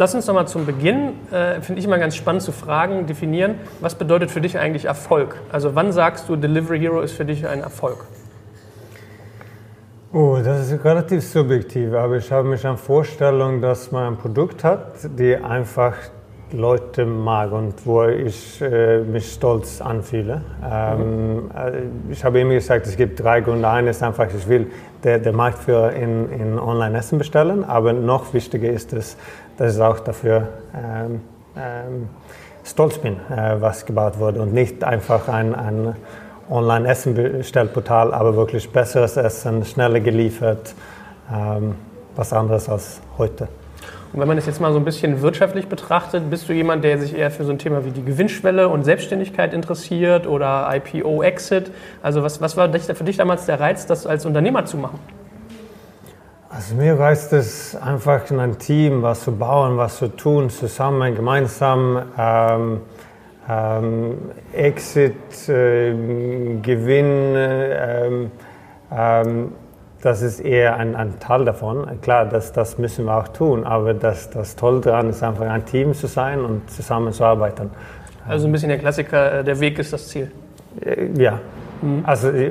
Lass uns nochmal zum Beginn, äh, finde ich immer ganz spannend zu fragen, definieren, was bedeutet für dich eigentlich Erfolg? Also wann sagst du, Delivery Hero ist für dich ein Erfolg? Oh, das ist relativ subjektiv, aber ich habe mich an Vorstellung, dass man ein Produkt hat, die einfach Leute mag und wo ich äh, mich stolz anfühle. Ähm, mhm. Ich habe immer gesagt, es gibt drei Gründe. Einer ist einfach, ich will der, der Marktführer in, in Online-Essen bestellen, aber noch wichtiger ist es, dass ich auch dafür ähm, ähm, stolz bin, äh, was gebaut wurde und nicht einfach ein, ein Online-Essen-Bestellportal, aber wirklich besseres Essen, schneller geliefert, ähm, was anderes als heute. Und wenn man das jetzt mal so ein bisschen wirtschaftlich betrachtet, bist du jemand, der sich eher für so ein Thema wie die Gewinnschwelle und Selbstständigkeit interessiert oder IPO-Exit? Also was, was war für dich damals der Reiz, das als Unternehmer zu machen? Also mir reizt es einfach in ein Team, was zu bauen, was zu tun, zusammen, gemeinsam. Ähm, ähm, Exit, äh, Gewinn, ähm, ähm, das ist eher ein, ein, Teil davon. Klar, das, das müssen wir auch tun, aber das, das Tolle daran ist einfach ein Team zu sein und zusammen zu arbeiten. Also ein bisschen der Klassiker, äh, der Weg ist das Ziel. Äh, ja, mhm. also äh,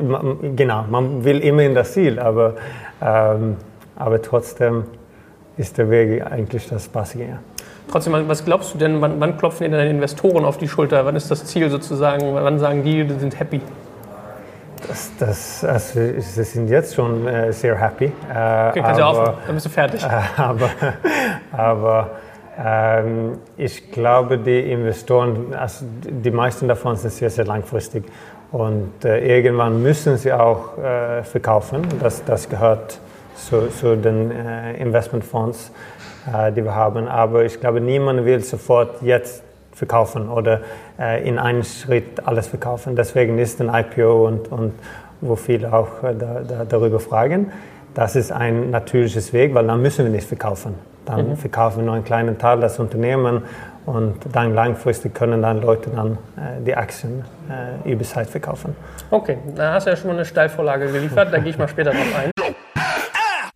genau, man will immer in das Ziel, aber, ähm, aber trotzdem ist der Weg eigentlich das Passige. Ja. Trotzdem, was glaubst du denn, wann, wann klopfen dir deine Investoren auf die Schulter? Wann ist das Ziel sozusagen? Wann sagen die, die sind happy? Das, das, also, sie sind jetzt schon äh, sehr happy. Äh, okay, kannst aber, du dann bist du fertig. Aber aber ähm, ich glaube, die Investoren, also die meisten davon sind sehr, sehr langfristig. Und äh, irgendwann müssen sie auch äh, verkaufen. Das, das gehört zu, zu den äh, Investmentfonds. Äh, die wir haben. Aber ich glaube, niemand will sofort jetzt verkaufen oder äh, in einem Schritt alles verkaufen. Deswegen ist ein IPO und, und wo viele auch äh, da, da, darüber fragen. Das ist ein natürliches Weg, weil dann müssen wir nicht verkaufen. Dann mhm. verkaufen wir nur einen kleinen Teil des Unternehmens und dann langfristig können dann Leute dann äh, die Aktien äh, über Zeit verkaufen. Okay, da hast du ja schon mal eine Steilvorlage geliefert, da gehe ich mal später drauf ein.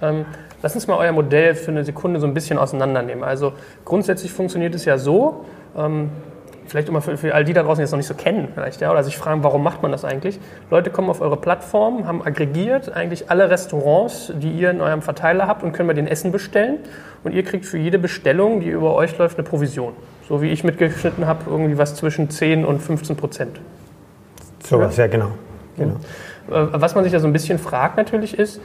Ähm, Lass uns mal euer Modell für eine Sekunde so ein bisschen auseinandernehmen. Also grundsätzlich funktioniert es ja so, ähm, vielleicht immer für, für, all die da draußen, die es noch nicht so kennen, vielleicht, ja, oder sich fragen, warum macht man das eigentlich? Leute kommen auf eure Plattform, haben aggregiert eigentlich alle Restaurants, die ihr in eurem Verteiler habt und können bei den Essen bestellen. Und ihr kriegt für jede Bestellung, die über euch läuft, eine Provision. So wie ich mitgeschnitten habe, irgendwie was zwischen 10 und 15 Prozent. So was, ja, genau. genau. Was man sich ja so ein bisschen fragt natürlich ist,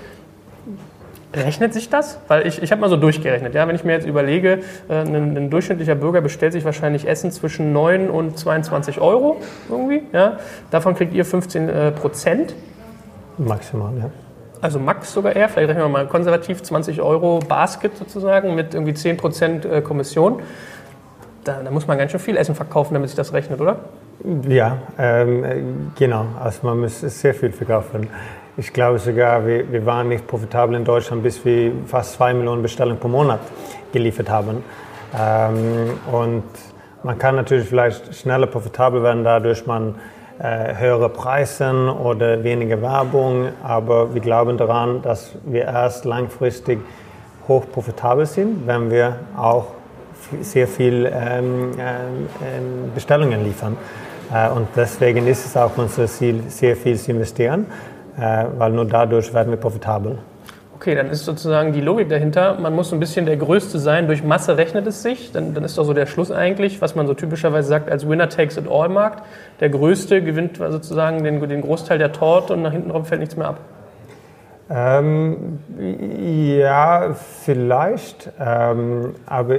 Rechnet sich das? Weil ich, ich habe mal so durchgerechnet. Ja? Wenn ich mir jetzt überlege, äh, ein, ein, durchschnittlicher Bürger bestellt sich wahrscheinlich Essen zwischen 9 und 22 Euro irgendwie. Ja? Davon kriegt ihr 15 äh, Prozent. Maximal, ja. Also max sogar eher, vielleicht rechnen wir mal konservativ 20 Euro Basket sozusagen mit irgendwie 10 Prozent äh, Kommission. Da, da, muss man ganz schön viel Essen verkaufen, damit sich das rechnet, oder? Ja, ähm, genau. Also man muss sehr viel verkaufen. Ich glaube sogar, wir, wir waren nicht profitabel in Deutschland, bis wir fast zwei Millionen Bestellungen pro Monat geliefert haben. Ähm, und man kann natürlich vielleicht schneller profitabel werden, dadurch man äh, höhere Preise oder weniger Werbung, aber wir glauben daran, dass wir erst langfristig hoch profitabel sind, wenn wir auch sehr viel ähm, äh, Bestellungen liefern. Äh, und deswegen ist es auch unser Ziel, sehr viel zu investieren, weil nur dadurch werden wir profitabel. Okay, dann ist sozusagen die Logik dahinter, man muss ein bisschen der Größte sein, durch Masse rechnet es sich. Dann, dann ist doch so der Schluss eigentlich, was man so typischerweise sagt als Winner takes it all Markt. Der Größte gewinnt sozusagen den, den Großteil der Torte und nach hinten drauf fällt nichts mehr ab. Ähm, ja, vielleicht. Ähm, aber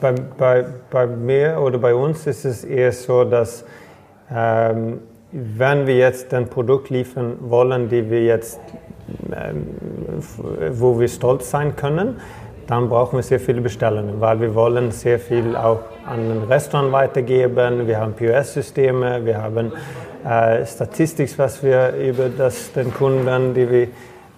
bei, bei, bei mir oder bei uns ist es eher so, dass ähm, wenn wir jetzt ein Produkt liefern wollen, die wir jetzt, ähm, wo wir stolz sein können, dann brauchen wir sehr viele Bestellungen, weil wir wollen sehr viel auch an den Restaurant weitergeben. Wir haben POS-Systeme, wir haben äh, Statistik, was wir über das, den Kunden, die wir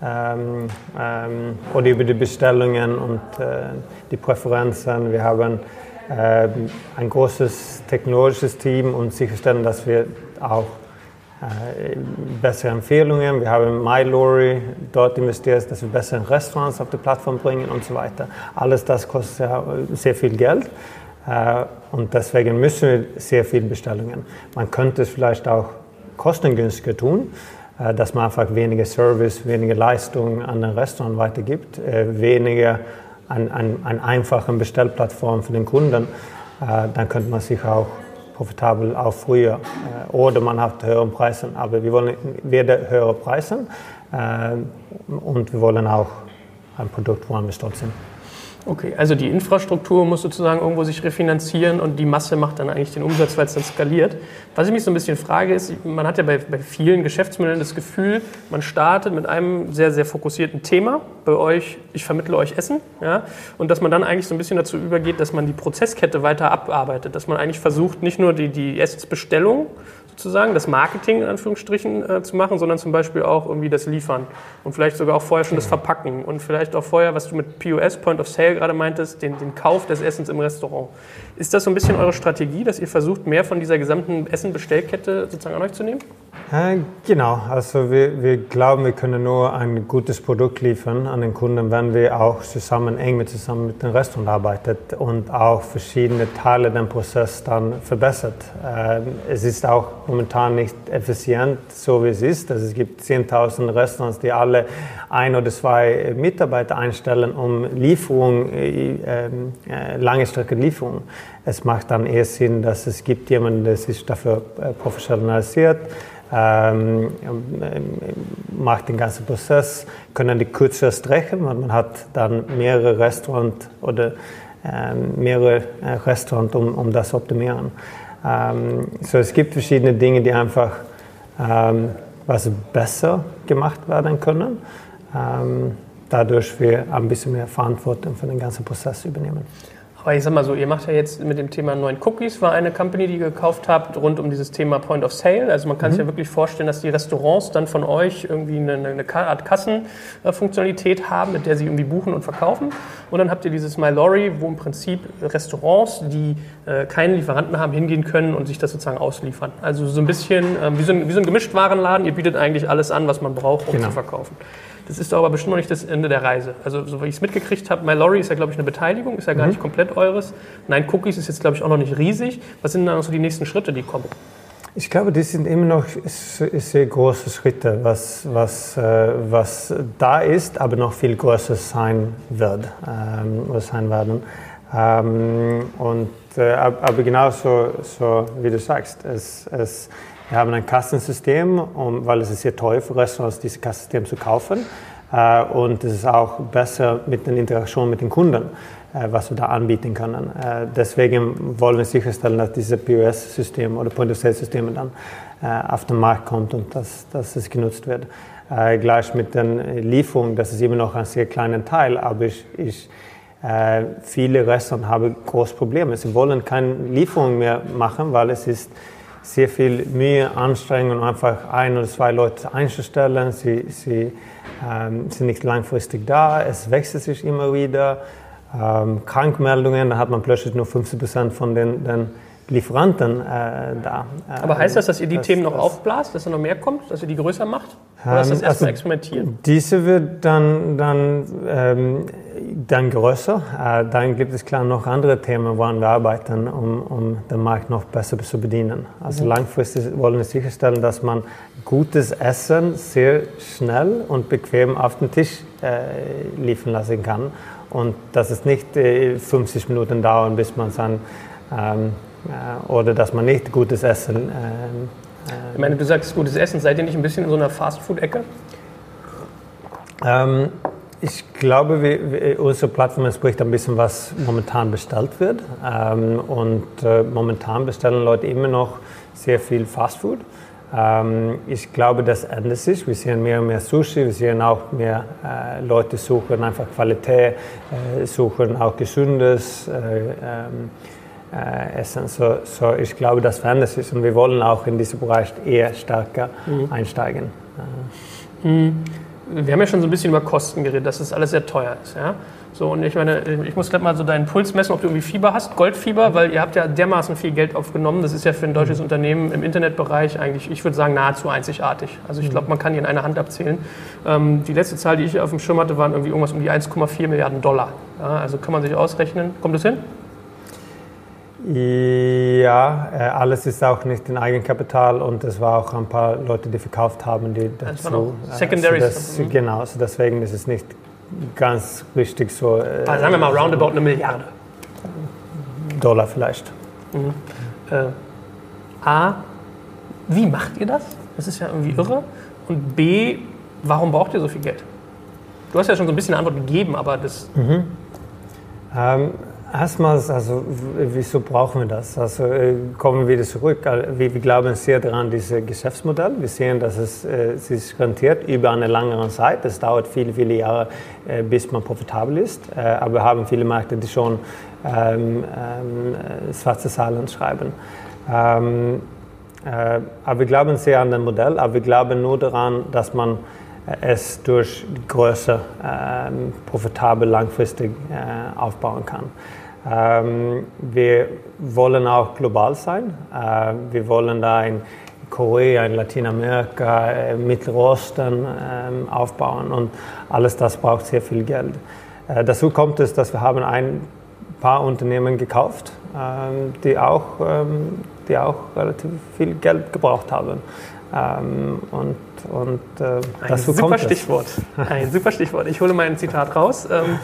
ähm, ähm, oder über die Bestellungen und äh, die Präferenzen. Wir haben äh, ein großes technologisches Team und sicherstellen, dass wir auch bessere Empfehlungen. Wir haben MyLory dort investiert, dass wir bessere Restaurants auf die Plattform bringen und so weiter. Alles das kostet sehr viel Geld. Äh, und deswegen müssen wir sehr viele Bestellungen. Man könnte es vielleicht auch kostengünstiger tun, äh, dass man einfach weniger Service, weniger Leistung an den Restaurant weitergibt, äh, weniger an, an, an einfachen Bestellplattformen für den Kunden, äh, dann könnte man sich auch profitabel auch früher oder man hat höhere Preise. Aber wir wollen weder höhere Preise und wir wollen auch ein Produkt, woran wir stolz sind. Okay, also die Infrastruktur muss sozusagen irgendwo sich refinanzieren und die Masse macht dann eigentlich den Umsatz, weil es dann skaliert. Was ich mich so ein bisschen frage, ist, man hat ja bei, bei vielen Geschäftsmodellen das Gefühl, man startet mit einem sehr, sehr fokussierten Thema. Bei euch, ich vermittle euch Essen. Ja, und dass man dann eigentlich so ein bisschen dazu übergeht, dass man die Prozesskette weiter abarbeitet. Dass man eigentlich versucht, nicht nur die, die Essensbestellung sozusagen, das Marketing in Anführungsstrichen äh, zu machen, sondern zum Beispiel auch irgendwie das Liefern und vielleicht sogar auch vorher schon das Verpacken und vielleicht auch vorher, was du mit POS, Point of Sale gerade meintest, den, den Kauf des Essens im Restaurant. Ist das so ein bisschen eure Strategie, dass ihr versucht, mehr von dieser gesamten Essen-Bestellkette sozusagen an euch zu nehmen? Äh, genau, also wir, wir glauben, wir können nur ein gutes Produkt liefern an den Kunden, wenn wir auch zusammen, eng mit zusammen mit dem Restaurant arbeiten und auch verschiedene Teile des Prozesses dann verbessert. Äh, es ist auch momentan nicht effizient, so wie es ist. Also es gibt 10.000 Restaurants, die alle ein oder zwei Mitarbeiter einstellen, um Lieferung, äh, äh, lange Strecke Lieferung. Es macht dann eher Sinn, dass es gibt jemanden, der sich dafür professionalisiert, ähm, macht den ganzen Prozess, können die kürzer strecken, weil man hat dann mehrere Restaurants oder ähm, mehrere äh, Restaurants, um, um das zu optimieren. Ähm, so es gibt verschiedene Dinge, die einfach ähm, was besser gemacht werden können, ähm, dadurch wir ein bisschen mehr Verantwortung für den ganzen Prozess übernehmen. Aber ich sag mal so, ihr macht ja jetzt mit dem Thema neuen Cookies, war eine Company, die ihr gekauft habt, rund um dieses Thema Point of Sale. Also man kann mhm. sich ja wirklich vorstellen, dass die Restaurants dann von euch irgendwie eine, eine Art Kassenfunktionalität haben, mit der sie irgendwie buchen und verkaufen. Und dann habt ihr dieses MyLorry, wo im Prinzip Restaurants, die äh, keinen Lieferanten haben, hingehen können und sich das sozusagen ausliefern. Also so ein bisschen äh, wie, so ein, wie so ein Gemischtwarenladen. Ihr bietet eigentlich alles an, was man braucht, um genau. zu verkaufen. Das ist aber bestimmt noch nicht das Ende der Reise. Also, so wie ich es mitgekriegt habe, MyLorry ist ja, glaube ich, eine Beteiligung, ist ja gar mhm. nicht komplett eures. Nein, Cookies ist jetzt, glaube ich, auch noch nicht riesig. Was sind dann so die nächsten Schritte, die kommen? Ich glaube, das sind immer noch sehr große Schritte, was, was, äh, was da ist, aber noch viel größer sein wird, ähm, sein werden. Ähm, und, äh, aber genauso so, wie du sagst, es, es wir haben ein Kassensystem, um, weil es ist sehr teuer für Restaurants, dieses Kassensystem zu kaufen. Äh, und es ist auch besser mit der Interaktion mit den Kunden, äh, was wir da anbieten können. Äh, deswegen wollen wir sicherstellen, dass dieses POS-System oder Point-of-Sale-System dann äh, auf den Markt kommt und dass, dass es genutzt wird. Äh, gleich mit den Lieferungen, das ist immer noch ein sehr kleiner Teil, aber ich, ich äh, viele Restaurants haben große Probleme. Sie wollen keine Lieferungen mehr machen, weil es ist sehr viel Mühe, Anstrengung, einfach ein oder zwei Leute einzustellen. Sie, sie ähm, sind nicht langfristig da, es wechselt sich immer wieder. Ähm, Krankmeldungen, da hat man plötzlich nur 50 Prozent von den, den Lieferanten äh, da. Aber heißt das, dass ihr die das, Themen noch das, aufblast, dass da noch mehr kommt, dass ihr die größer macht? Oder ist das ähm, erstmal also experimentieren? Diese wird dann, dann, ähm, dann größer. Äh, dann gibt es klar noch andere Themen, woran wir arbeiten, um, um den Markt noch besser zu bedienen. Also mhm. langfristig wollen wir sicherstellen, dass man gutes Essen sehr schnell und bequem auf den Tisch äh, liefern lassen kann. Und dass es nicht äh, 50 Minuten dauert, bis man es dann ähm, äh, oder dass man nicht gutes Essen. Ähm, äh, ich meine, du sagst gutes Essen. Seid ihr nicht ein bisschen in so einer Fastfood-Ecke? Ähm, ich glaube, wir, wir, unsere Plattform entspricht ein bisschen, was momentan bestellt wird. Ähm, und äh, momentan bestellen Leute immer noch sehr viel Fastfood. Ähm, ich glaube, das ändert sich. Wir sehen mehr und mehr Sushi, wir sehen auch mehr äh, Leute suchen einfach Qualität, äh, suchen auch gesundes. Äh, ähm, äh, essen. So, so ich glaube, das verändert sich und wir wollen auch in diesen Bereich eher stärker mhm. einsteigen. Mhm. Wir haben ja schon so ein bisschen über Kosten geredet, dass das alles sehr teuer ist. Ja? So, und ich meine, ich muss gerade mal so deinen Puls messen, ob du irgendwie Fieber hast, Goldfieber, weil ihr habt ja dermaßen viel Geld aufgenommen. Das ist ja für ein deutsches mhm. Unternehmen im Internetbereich eigentlich, ich würde sagen, nahezu einzigartig. Also ich mhm. glaube, man kann die in einer Hand abzählen. Ähm, die letzte Zahl, die ich auf dem Schirm hatte, waren irgendwie irgendwas um die 1,4 Milliarden Dollar. Ja, also kann man sich ausrechnen. Kommt das hin? Ja, äh, alles ist auch nicht in Eigenkapital und es war auch ein paar Leute, die verkauft haben, die dazu. Äh, Secondary. So das, mhm. Genau, so deswegen ist es nicht ganz richtig so. Äh, also sagen wir mal roundabout eine Milliarde. Dollar vielleicht. Mhm. Äh, A, wie macht ihr das? Das ist ja irgendwie irre. Und B, warum braucht ihr so viel Geld? Du hast ja schon so ein bisschen eine Antwort gegeben, aber das. Mhm. Ähm, Erstmals, also wieso brauchen wir das? Also äh, kommen wir wieder zurück. Wir, glauben sehr daran, dieses Geschäftsmodell. Wir sehen, dass es äh, sich rentiert über eine längere Zeit. Es dauert viele, viele Jahre, äh, bis man profitabel ist. Äh, aber wir haben viele Märkte, die schon ähm, ähm, schwarze Zahlen schreiben. Ähm, äh, aber wir glauben sehr an das Modell, aber wir glauben nur daran, dass man es durch Größe ähm, profitabel langfristig äh, aufbauen kann. Ähm, wir wollen auch global sein. Äh, wir wollen da in Korea, in Lateinamerika, äh, Mittelosten äh, aufbauen und alles das braucht sehr viel Geld. Äh, dazu kommt es, dass wir haben ein paar Unternehmen gekauft, ähm, die, auch, ähm, die auch relativ viel Geld gebraucht haben. Ähm, und und äh, ein super Stichwort. Ein super Stichwort. Ich hole mal ein Zitat raus. Ähm,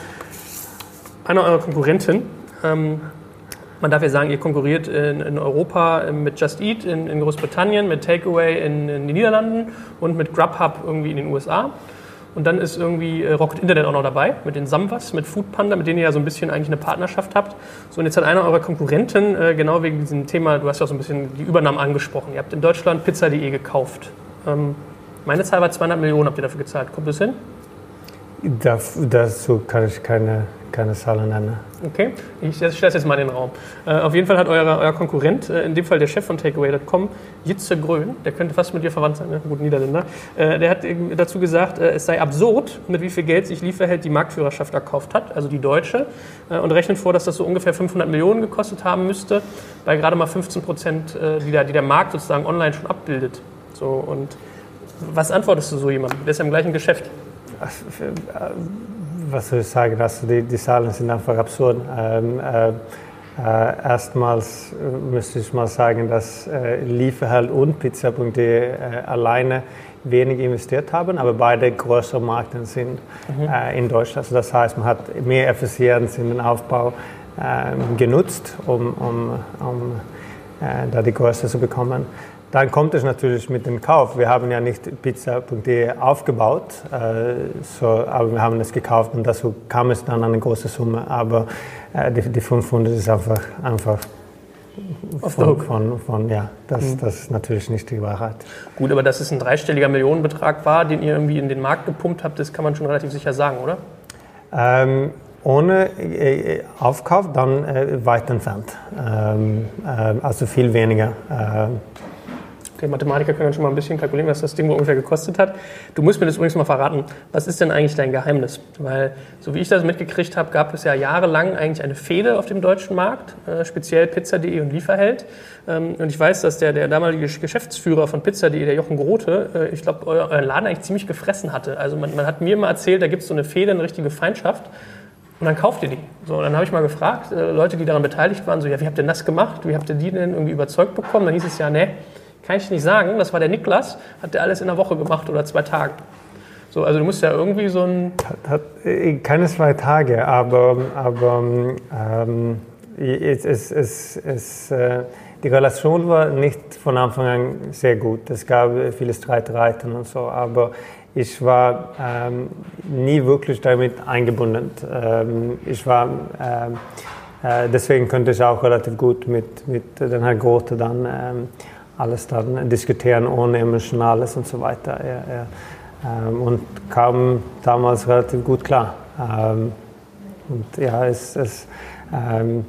einer eurer Konkurrenten man darf ja sagen, ihr konkurriert in, in Europa mit Just Eat in, in Großbritannien, mit Takeaway in, in, den Niederlanden und mit Grubhub irgendwie in den USA. Und dann ist irgendwie äh, Rocket Internet auch noch dabei, mit den Samwas, mit Foodpanda, mit denen ihr ja so ein bisschen eigentlich eine Partnerschaft habt. So, und jetzt hat einer eurer Konkurrenten, äh, genau wegen diesem Thema, du hast ja auch so ein bisschen die Übernahme angesprochen, ihr habt in Deutschland Pizza.de gekauft. Ähm, meine Zahl war 200 Millionen, habt ihr dafür gezahlt. Kommt das hin? dazu kann ich keine keine Zahlen nennen. Okay, ich stelle das jetzt mal in den Raum. Äh, auf jeden Fall hat euer, euer Konkurrent, äh, in dem Fall der Chef von Takeaway.com, Jitze Grön, der könnte fast mit dir verwandt sein, ne? gut Niederländer, äh, der hat dazu gesagt, äh, es sei absurd, mit wie viel Geld sich Lieferheld die Marktführerschaft erkauft hat, also die deutsche, äh, und rechnet vor, dass das so ungefähr 500 Millionen gekostet haben müsste, bei gerade mal 15 Prozent, äh, die, der, die der Markt sozusagen online schon abbildet. So, und was antwortest du so jemandem? Der ist ja im gleichen Geschäft was soll ich sagen, also die, die Zahlen sind einfach absurd. Ähm, äh, äh, erstmals äh, müsste ich mal sagen, dass äh, Lieferheld und Pizza.de äh, alleine wenig investiert haben, aber beide größere Märkte sind mhm. äh, in Deutschland. Also das heißt, man hat mehr Effizienz in den Aufbau ähm, genutzt, um, um, um äh, da die Größe zu bekommen. Dann kommt es natürlich mit dem Kauf. Wir haben ja nicht pizza.de aufgebaut, äh, so, aber wir haben es gekauft und dazu kam es dann an eine große Summe. Aber äh, die, die 500 ist einfach, einfach von, von, von, ja, das, mhm. das ist natürlich nicht die Wahrheit. Gut, aber dass es ein dreistelliger Millionenbetrag war, den ihr irgendwie in den Markt gepumpt habt, das kann man schon relativ sicher sagen, oder? Ähm, ohne äh, Aufkauf dann äh, weit entfernt. Ähm, äh, also viel weniger. Okay, Mathematiker können schon mal ein bisschen kalkulieren, was das Ding ungefähr gekostet hat. Du musst mir das übrigens mal verraten. Was ist denn eigentlich dein Geheimnis? Weil, so wie ich das mitgekriegt habe, gab es ja jahrelang eigentlich eine Fehde auf dem deutschen Markt, äh, speziell Pizza.de und Lieferheld. Ähm, und ich weiß, dass der, der damalige Geschäftsführer von Pizza.de, der Jochen Grote, äh, ich glaube, euren Laden eigentlich ziemlich gefressen hatte. Also man, man hat mir immer erzählt, da gibt es so eine Fehde, eine richtige Feindschaft. Und dann kauft ihr die. So, dann habe ich mal gefragt, äh, Leute, die daran beteiligt waren, so, ja, wie habt ihr das gemacht? Wie habt ihr die denn irgendwie überzeugt bekommen? Dann hieß es ja, nee, kann ich nicht sagen, das war der Niklas, hat der alles in einer Woche gemacht oder zwei Tagen. So, also du musst ja irgendwie so ein... Hat, hat, äh, keine zwei Tage, aber, aber ähm, es, es, es, es äh, die Relation war nicht von Anfang an sehr gut. Es gab viele Streitereien und so, aber ich war ähm, nie wirklich damit eingebunden. Ähm, ich war, ähm, äh, deswegen konnte ich auch relativ gut mit, mit den Herrn Grote dann ähm, alles dann diskutieren ohne Emotionales und so weiter. Er, er, ähm, und kam damals relativ gut klar. Ähm, und ja, es, es, ähm,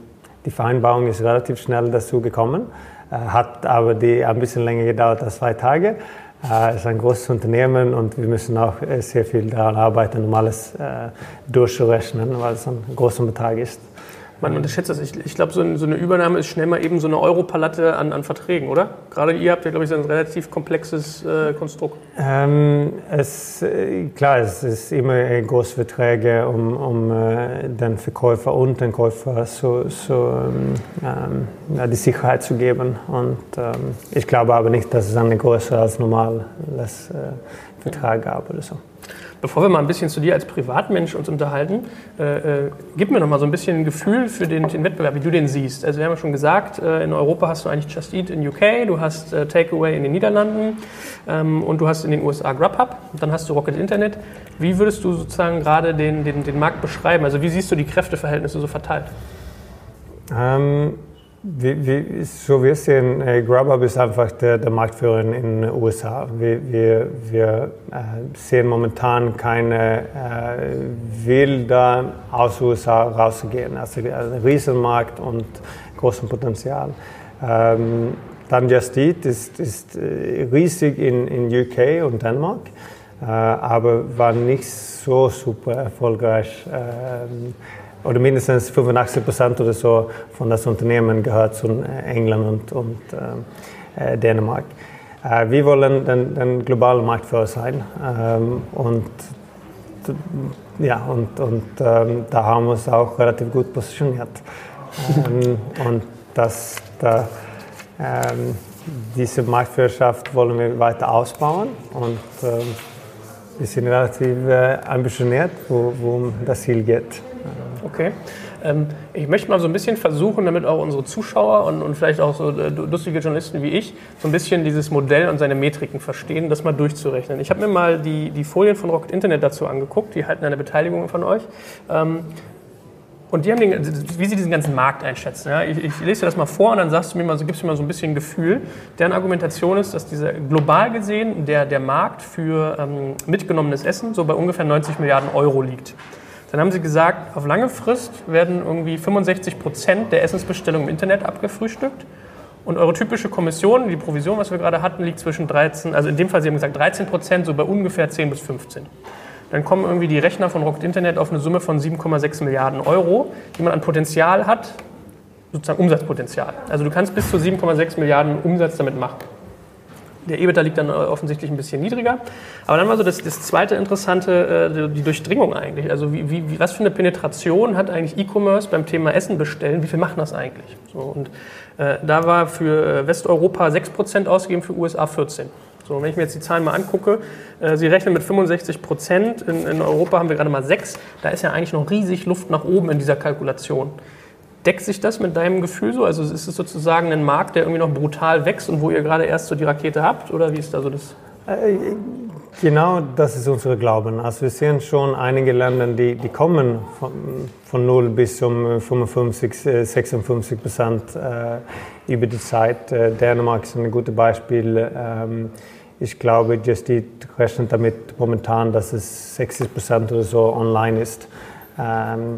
die Vereinbarung ist relativ schnell dazu gekommen, äh, hat aber die ein bisschen länger gedauert als zwei Tage. Es ist ein großes Unternehmen und wir müssen auch äh, sehr viel daran arbeiten, um alles äh, durchzurechnen, weil es ein großer Betrag ist man unterschätzt das. Ich, ich glaube, so, so, eine Übernahme ist schnell mal eben so eine Europalette an, an Verträgen, oder? Gerade ihr habt ja, glaube ich, so ein relativ komplexes äh, Konstrukt. Ähm, es, äh, klar, es ist immer große Verträge, um, um äh, den Verkäufer und den Käufer so, so ähm, ja, die Sicherheit zu geben. Und ähm, ich glaube aber nicht, dass es eine größere als normales äh, Vertrag gab oder so. Bevor wir mal ein bisschen zu dir als Privatmensch uns unterhalten, äh, äh, gib mir noch mal so ein bisschen ein Gefühl für den, den, Wettbewerb, wie du den siehst. Also wir haben ja schon gesagt, äh, in Europa hast du eigentlich Just Eat in UK, du hast äh, Takeaway in den Niederlanden ähm, und du hast in den USA Grubhub, dann hast du Rocket Internet. Wie würdest du sozusagen gerade den, den, den Markt beschreiben? Also wie siehst du die Kräfteverhältnisse so verteilt? Ähm wie, wie, so wir sehen, äh, Grubhub ist einfach der, der Marktführer in den USA. Wir, wir, wir äh, sehen momentan keine äh, Will da aus USA rauszugehen. Also ein Riesenmarkt und großes Potenzial. Ähm, dann Just Eat ist, ist äh, riesig in, in UK und Dänemark, äh, aber war nicht so super erfolgreich. Ähm, oder mindestens 85 Prozent oder so von das Unternehmen gehört zu äh, England und, und äh, äh, Dänemark. Äh, wir wollen den, den globalen Marktführer sein ähm, und ja, und, und ähm, da haben wir uns auch relativ gut positioniert. Ähm, und das, da, ähm, diese Marktführerschaft wollen wir weiter ausbauen und ähm, wir sind relativ äh, ambitioniert, wo, wo das Ziel geht. Okay. Ähm, ich möchte mal so ein bisschen versuchen, damit auch unsere Zuschauer und, und vielleicht auch so äh, lustige Journalisten wie ich so ein bisschen dieses Modell und seine Metriken verstehen, das mal durchzurechnen. Ich habe mir mal die, die Folien von Rocket Internet dazu angeguckt, die halten eine Beteiligung von euch. Ähm, und die haben den, wie sie diesen ganzen Markt einschätzen. Ja? Ich, ich, lese dir das mal vor und dann sagst du mir mal, so, gibst du mir mal so ein bisschen Gefühl. Deren Argumentation ist, dass dieser global gesehen der, der Markt für ähm, mitgenommenes Essen so bei ungefähr 90 Milliarden Euro liegt. Dann haben sie gesagt, auf lange Frist werden irgendwie 65 Prozent der Essensbestellungen im Internet abgefrühstückt. Und eure typische Kommission, die Provision, was wir gerade hatten, liegt zwischen 13, also in dem Fall, Sie haben gesagt 13 Prozent, so bei ungefähr 10 bis 15. Dann kommen irgendwie die Rechner von Rocket Internet auf eine Summe von 7,6 Milliarden Euro, die man an Potenzial hat, sozusagen Umsatzpotenzial. Also du kannst bis zu 7,6 Milliarden Umsatz damit machen. Der EBITDA liegt dann äh, offensichtlich ein bisschen niedriger. Aber dann war so das, das zweite Interessante, äh, die Durchdringung eigentlich. Also wie, wie, was für eine Penetration hat eigentlich E-Commerce beim Thema Essen bestellen? Wie viel machen das eigentlich? So, und äh, da war für äh, Westeuropa 6% ausgegeben, für USA 14%. So, wenn ich mir jetzt die Zahlen mal angucke, äh, Sie rechnen mit 65 Prozent, in, in, Europa haben wir gerade mal 6, da ist ja eigentlich noch riesig Luft nach oben in dieser Kalkulation. Deckt sich das mit deinem Gefühl so? Also ist es sozusagen ein Markt, der irgendwie noch brutal wächst und wo ihr gerade erst so die Rakete habt? Oder wie ist da so das? Äh, genau das ist unser Glauben. Also wir sehen schon einige Länder, die, die kommen von, von 0 bis um 55, 56 äh, Prozent äh, über die Zeit. Äh, Dänemark ist ein gutes Beispiel. Ähm, ich glaube, Just Eat rechnet damit momentan, dass es 60 Prozent oder so online ist. Ähm,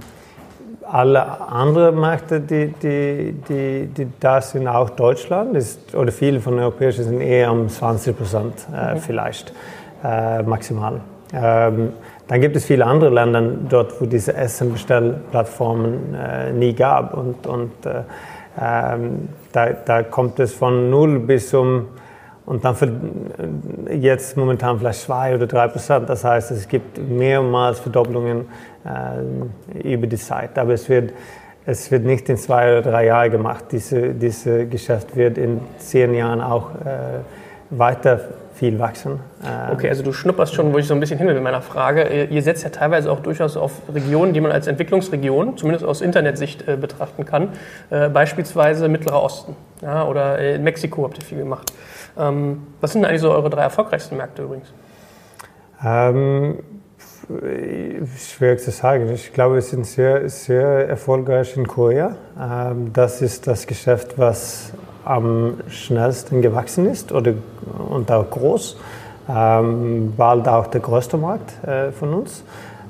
alle anderen Märkte, die, die, die, die da sind, auch Deutschland, ist, oder viele von den europäischen sind eher um 20 Prozent äh, mhm. vielleicht äh, maximal. Ähm, dann gibt es viele andere Länder dort, wo diese Essenbestellplattformen äh, nie gab. Und, und äh, ähm, da, da kommt es von null bis um und dann für jetzt momentan vielleicht zwei oder drei Prozent. Das heißt, es gibt mehrmals Verdopplungen äh, über die Zeit. Aber es wird, es wird nicht in zwei oder drei Jahren gemacht. Diese, dieses Geschäft wird in zehn Jahren auch äh, weiter viel wachsen. Ähm, okay, also du schnupperst schon, wo ich so ein bisschen hin will mit meiner Frage. Ihr setzt ja teilweise auch durchaus auf Regionen, die man als Entwicklungsregion, zumindest aus Internetsicht, äh, betrachten kann. Äh, beispielsweise Mittlerer Osten ja, oder in Mexiko habt ihr viel gemacht. Ähm, was sind eigentlich so eure drei erfolgreichsten Märkte übrigens? Ähm, schwierig zu sagen. Ich glaube, wir sind sehr, sehr erfolgreich in Korea. Ähm, das ist das Geschäft, was am schnellsten gewachsen ist oder, und auch groß. Ähm, bald auch der größte Markt äh, von uns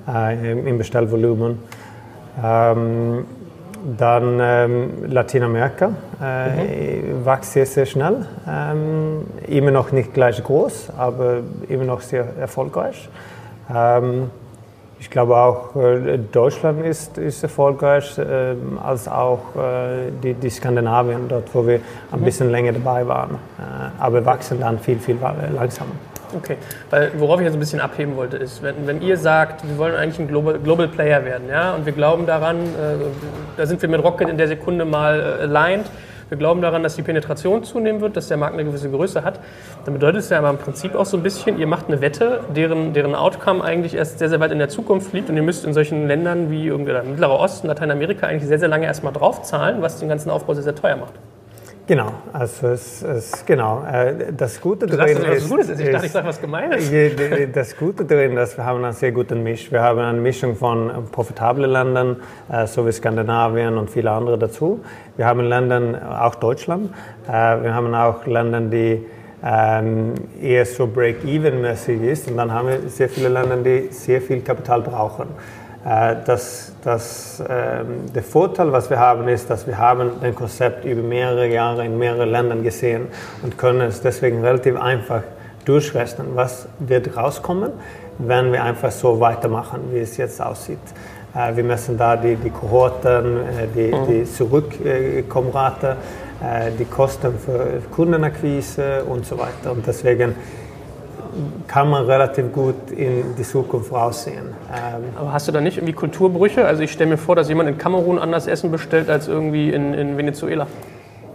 äh, im Bestellvolumen. Ähm, dann ähm, Lateinamerika äh, mhm. wächst sehr, sehr schnell. Ähm, immer noch nicht gleich groß, aber immer noch sehr erfolgreich. Ähm, ich glaube auch äh, Deutschland ist, ist erfolgreich, äh, als auch äh, die, die Skandinavien, dort wo wir ein mhm. bisschen länger dabei waren. Äh, aber wachsen dann viel, viel langsamer. Okay, weil worauf ich jetzt ein bisschen abheben wollte, ist, wenn, wenn ihr sagt, wir wollen eigentlich ein Global, Global Player werden, ja, und wir glauben daran, äh, da sind wir mit Rocket in der Sekunde mal äh, aligned, wir glauben daran, dass die Penetration zunehmen wird, dass der Markt eine gewisse Größe hat. Dann bedeutet es ja aber im Prinzip auch so ein bisschen, ihr macht eine Wette, deren, deren Outcome eigentlich erst sehr, sehr weit in der Zukunft liegt und ihr müsst in solchen Ländern wie Mittlerer Osten, Lateinamerika eigentlich sehr, sehr lange erstmal draufzahlen, was den ganzen Aufbau sehr, sehr teuer macht. Genau, also es, es, genau. Äh, das Gute du drin sagst, ist, Gutes ist. Ich dachte, ich sage was Gemeines. Das Gute drin ist, wir haben einen sehr guten Misch. Wir haben eine Mischung von profitablen Ländern, äh, so wie Skandinavien und viele andere dazu. Wir haben Länder, auch Deutschland. Äh, wir haben auch Länder, die ähm, eher so Break-Even-mäßig ist. Und dann haben wir sehr viele Länder, die sehr viel Kapital brauchen. Äh, das, das, ähm, der Vorteil, was wir haben, ist, dass wir haben den Konzept über mehrere Jahre in mehreren Ländern gesehen und können es deswegen relativ einfach durchrechnen, was wird rauskommen, wenn wir einfach so weitermachen, wie es jetzt aussieht. Äh, wir messen da die, die Kohorten, äh, die, mhm. die Zurückkommrate, die Kosten für Kundenakquise und so weiter. Und deswegen kann man relativ gut in die Zukunft voraussehen. Ähm Aber hast du da nicht irgendwie Kulturbrüche? Also ich stelle mir vor, dass jemand in Kamerun anders Essen bestellt als irgendwie in, in Venezuela.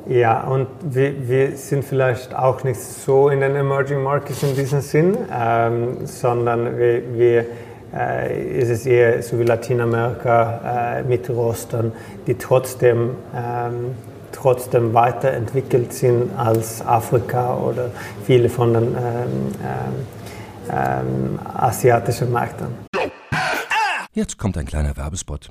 Ja, und wir, wir, sind vielleicht auch nicht so in den Emerging Markets in diesem Sinn, ähm, sondern wir, wir äh, ist es eher so wie Lateinamerika, äh, Mittelosten, die trotzdem ähm, trotzdem weiterentwickelt sind als Afrika oder viele von den ähm, ähm, ähm asiatischen Märkten. Jetzt kommt ein kleiner Werbespot.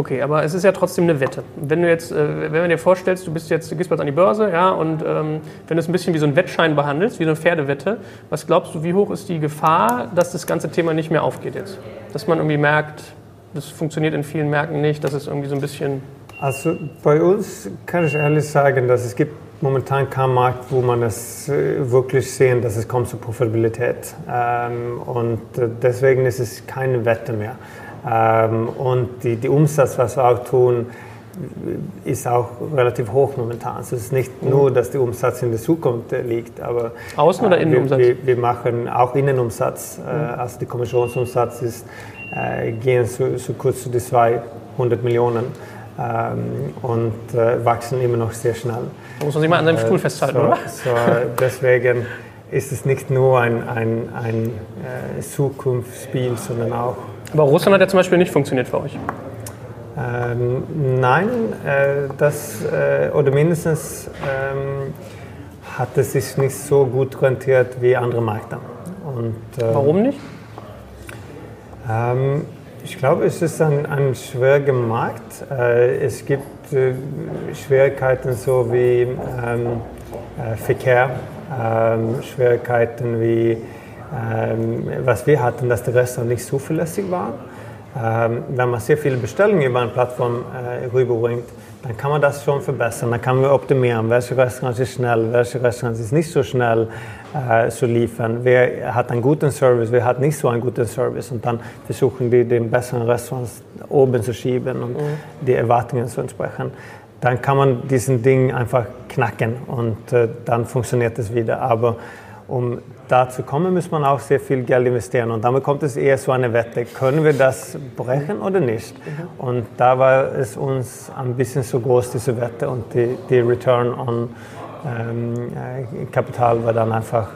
Okay, aber es ist ja trotzdem eine Wette. Wenn du jetzt, äh, wenn du dir vorstellst, du bist jetzt, gehst bald an die Börse, ja, und ähm, wenn du es ein bisschen wie so ein Wettschein behandelst, wie so eine Pferdewette, was glaubst du, wie hoch ist die Gefahr, dass das ganze Thema nicht mehr aufgeht jetzt? Dass man irgendwie merkt, das funktioniert in vielen Märkten nicht, dass es irgendwie so ein bisschen. Also bei uns kann ich ehrlich sagen, dass es gibt momentan keinen Markt, wo man es äh, wirklich sehen, dass es kommt zur Profitabilität. Ähm, und äh, deswegen ist es keine Wette mehr. Ähm, und die, die Umsatz, was wir auch tun, ist auch relativ hoch momentan. Also es ist nicht mhm. nur, dass der Umsatz in der Zukunft liegt, aber Außen- oder Innenumsatz? Wir, wir, wir machen auch Innenumsatz. Mhm. Also der Kommissionsumsatz ist, äh, gehen so, so kurz zu die 200 Millionen ähm, und äh, wachsen immer noch sehr schnell. Da muss man sich mal an seinem Stuhl festhalten, so, oder? So, deswegen ist es nicht nur ein, ein, ein äh, Zukunftsspiel, sondern auch aber Russland hat ja zum Beispiel nicht funktioniert für euch. Ähm, nein, äh, das, äh, oder mindestens ähm, hat es sich nicht so gut rentiert wie andere Märkte. Und, äh, Warum nicht? Ähm, ich glaube, es ist ein, ein schwieriger Markt. Äh, es gibt äh, Schwierigkeiten so wie ähm, äh, Verkehr, ähm, Schwierigkeiten wie ähm, was wir hatten, dass die Restaurants nicht zuverlässig waren. Ähm, wenn man sehr viele Bestellungen über eine Plattform äh, rüberbringt, dann kann man das schon verbessern. Dann kann man optimieren, welche Restaurants ist schnell, welche Restaurants ist nicht so schnell äh, zu liefern. Wer hat einen guten Service, wer hat nicht so einen guten Service. Und dann versuchen die, den besseren Restaurants oben zu schieben und mhm. die Erwartungen zu entsprechen. Dann kann man diesen Ding einfach knacken und äh, dann funktioniert es wieder. Aber um da zu kommen, muss man auch sehr viel Geld investieren. Und damit kommt es eher so eine Wette, können wir das brechen oder nicht? Und da war es uns ein bisschen so groß, diese Wette. Und die, die Return on ähm, äh, Kapital war dann einfach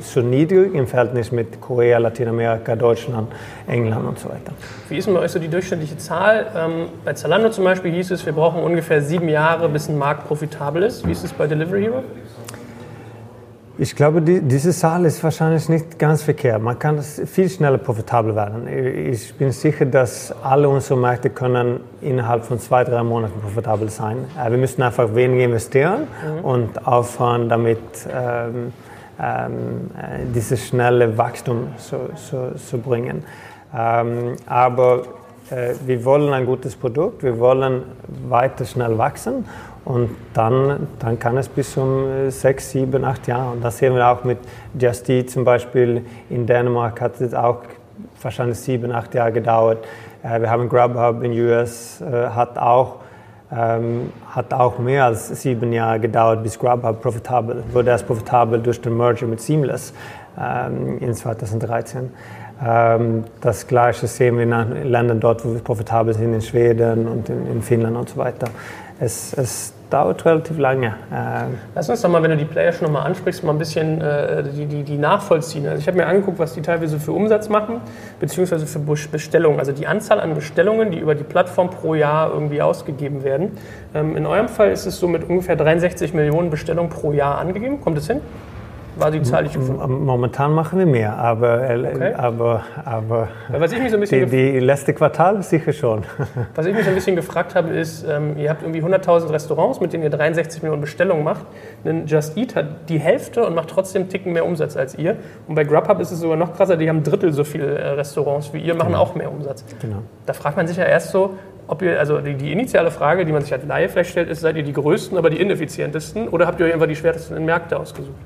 so niedrig im Verhältnis mit Korea, Lateinamerika, Deutschland, England und so weiter. Wie ist denn bei euch so die durchschnittliche Zahl? Ähm, bei Zalando zum Beispiel hieß es, wir brauchen ungefähr sieben Jahre, bis ein Markt profitabel ist. Wie ist es bei Delivery Hero? Ich glaube, die, diese Zahl ist wahrscheinlich nicht ganz verkehrt. Man kann viel schneller profitabel werden. Ich bin sicher, dass alle unsere Märkte können innerhalb von zwei, drei Monaten profitabel sein. Äh, wir müssen einfach weniger investieren mhm. und aufhören damit, ähm, ähm, äh, dieses schnelle Wachstum zu, zu, zu bringen. Ähm, aber wir wollen ein gutes Produkt, wir wollen weiter schnell wachsen und dann, dann kann es bis um äh, sechs, sieben, acht Jahre. Und das sehen wir auch mit Just Eat zum Beispiel. In Dänemark hat es auch wahrscheinlich sieben, acht Jahre gedauert. Äh, wir haben Grubhub in US, äh, hat auch ähm, hat auch mehr als sieben Jahre gedauert, bis Grubhub profitabel wurde. Erst profitabel durch den Merger mit Seamless ähm, in 2013. Ähm, das Gleiche sehen wir in Ländern dort, wo wir profitabel sind, in Schweden und in, in Finnland und so weiter es, es dauert relativ lange. Ähm, Lass uns doch mal, wenn du die Player schon nochmal ansprichst, mal ein bisschen äh, die, die, die nachvollziehen. Also ich habe mir angeguckt, was die teilweise für Umsatz machen, beziehungsweise für Bestellungen. Also die Anzahl an Bestellungen, die über die Plattform pro Jahr irgendwie ausgegeben werden. Ähm, in eurem Fall ist es so mit ungefähr 63 Millionen Bestellungen pro Jahr angegeben. Kommt es hin? War die Zahl, die ich gefunden habe. Momentan machen wir mehr, aber, äh, okay. aber, aber was ich mich so ein bisschen die, die letzte Quartal sicher schon. Was ich mich so ein bisschen gefragt habe, ist, ähm, ihr habt irgendwie 100.000 Restaurants, mit denen ihr 63 Millionen Bestellungen macht. Ein Just Eat hat die Hälfte und macht trotzdem einen Ticken mehr Umsatz als ihr. Und bei Grubhub ist es sogar noch krasser, die haben ein Drittel so viele äh, Restaurants wie ihr, machen genau. auch mehr Umsatz. Genau. Da fragt man sich ja erst so, ob ihr, also die, die, initiale Frage, die man sich als Laie vielleicht stellt, ist, seid ihr die größten, aber die ineffizientesten oder habt ihr euch einfach die schwersten Märkte ausgesucht?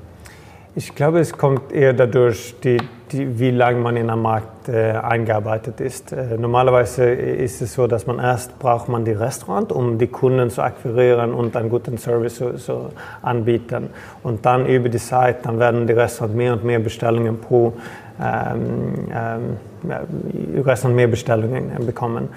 Ich glaube, es kommt eher dadurch, die, die, wie lange man in einem Markt äh, eingearbeitet ist. Äh, normalerweise ist es so, dass man erst braucht man die Restaurant, um die Kunden zu akquirieren und einen guten Service zu, zu anbieten. Und dann über die Zeit, dann werden die Restaurants mehr und mehr Bestellungen pro ähm, ähm, Restaurant mehr Bestellungen bekommen.